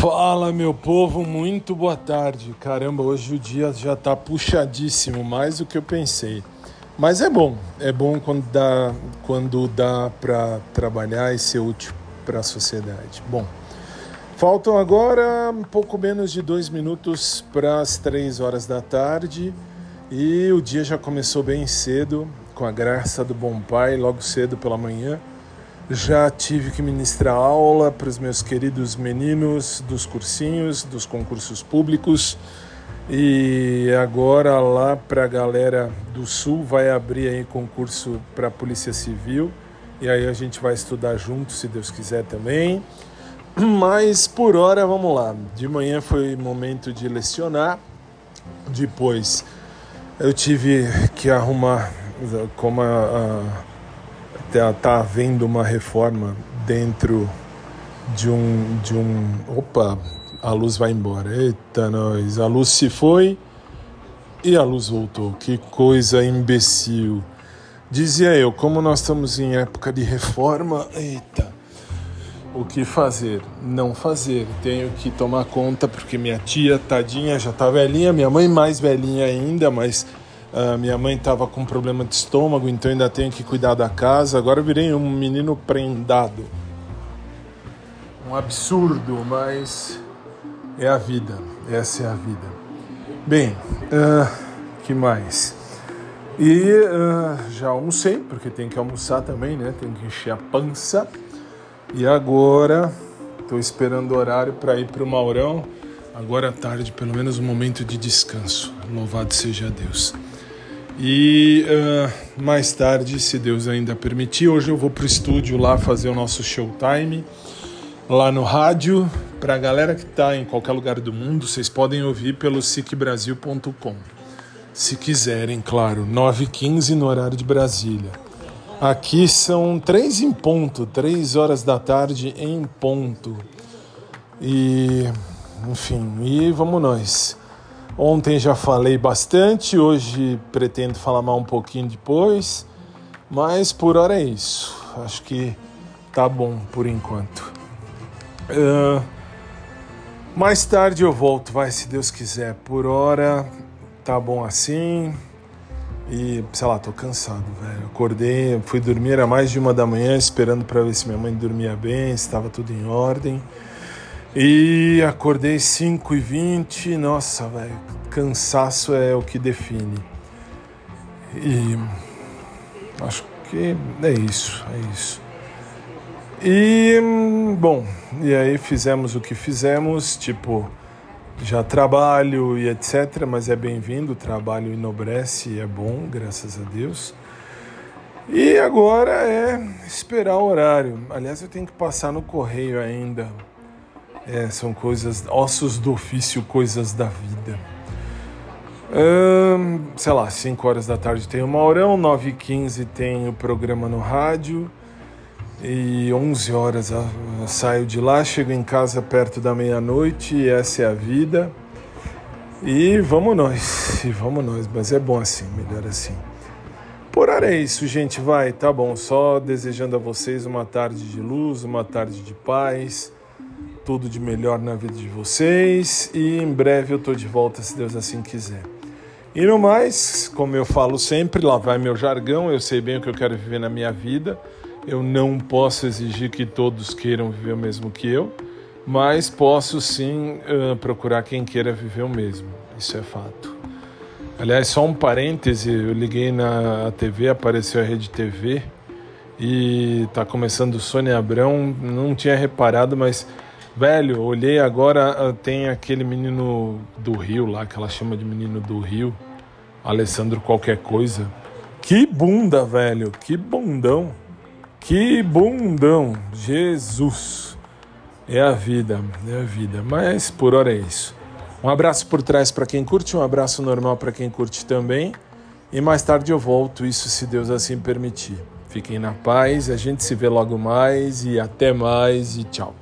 Fala, meu povo, muito boa tarde. Caramba, hoje o dia já tá puxadíssimo, mais do que eu pensei. Mas é bom, é bom quando dá, quando dá para trabalhar e ser útil para a sociedade. Bom, faltam agora um pouco menos de dois minutos para as três horas da tarde e o dia já começou bem cedo, com a graça do bom pai, logo cedo pela manhã. Já tive que ministrar aula para os meus queridos meninos dos cursinhos, dos concursos públicos. E agora lá para a galera do Sul vai abrir aí concurso para a Polícia Civil. E aí a gente vai estudar junto, se Deus quiser também. Mas por hora, vamos lá. De manhã foi momento de lecionar. Depois eu tive que arrumar como a, a tá, tá havendo uma reforma dentro de um de um opa a luz vai embora. Eita nós a luz se foi e a luz voltou. Que coisa imbecil. Dizia eu como nós estamos em época de reforma eita o que fazer? Não fazer. Tenho que tomar conta porque minha tia tadinha já tá velhinha minha mãe mais velhinha ainda mas Uh, minha mãe estava com problema de estômago, então ainda tenho que cuidar da casa. Agora eu virei um menino prendado. Um absurdo, mas é a vida. Essa é a vida. Bem, uh, que mais? E uh, já almocei, porque tem que almoçar também, né? Tem que encher a pança. E agora estou esperando o horário para ir para o Maurão. Agora à tarde, pelo menos um momento de descanso. Louvado seja Deus. E uh, mais tarde, se Deus ainda permitir, hoje eu vou para o estúdio lá fazer o nosso showtime lá no rádio. Para a galera que está em qualquer lugar do mundo, vocês podem ouvir pelo sicbrasil.com. Se quiserem, claro, 9h15 no horário de Brasília. Aqui são três em ponto, três horas da tarde em ponto. E, enfim, e vamos nós. Ontem já falei bastante, hoje pretendo falar mais um pouquinho depois, mas por hora é isso. Acho que tá bom por enquanto. Uh, mais tarde eu volto, vai se Deus quiser. Por hora tá bom assim. E sei lá, tô cansado, velho. Acordei, fui dormir era mais de uma da manhã, esperando para ver se minha mãe dormia bem, estava tudo em ordem. E acordei 5 e 20 nossa, velho, cansaço é o que define. E acho que é isso, é isso. E bom, e aí fizemos o que fizemos, tipo, já trabalho e etc, mas é bem-vindo, o trabalho enobrece e é bom, graças a Deus. E agora é esperar o horário. Aliás, eu tenho que passar no correio ainda é, são coisas, ossos do ofício, coisas da vida. Hum, sei lá, 5 horas da tarde tem o Maurão, 9 e 15 tem o programa no rádio. E 11 horas saio de lá, chego em casa perto da meia-noite essa é a vida. E vamos nós, e vamos nós, mas é bom assim, melhor assim. Por hora é isso, gente, vai, tá bom. Só desejando a vocês uma tarde de luz, uma tarde de paz tudo de melhor na vida de vocês e em breve eu tô de volta se Deus assim quiser. E no mais, como eu falo sempre, lá vai meu jargão, eu sei bem o que eu quero viver na minha vida. Eu não posso exigir que todos queiram viver o mesmo que eu, mas posso sim uh, procurar quem queira viver o mesmo. Isso é fato. Aliás, só um parêntese, eu liguei na TV, apareceu a Rede TV e tá começando Sônia Abrão, não tinha reparado, mas Velho, olhei agora, ah, tem aquele menino do Rio lá, que ela chama de menino do Rio, Alessandro qualquer coisa. Que bunda, velho, que bundão. Que bundão, Jesus. É a vida, é a vida. Mas por hora é isso. Um abraço por trás para quem curte, um abraço normal para quem curte também. E mais tarde eu volto, isso se Deus assim permitir. Fiquem na paz, a gente se vê logo mais e até mais e tchau.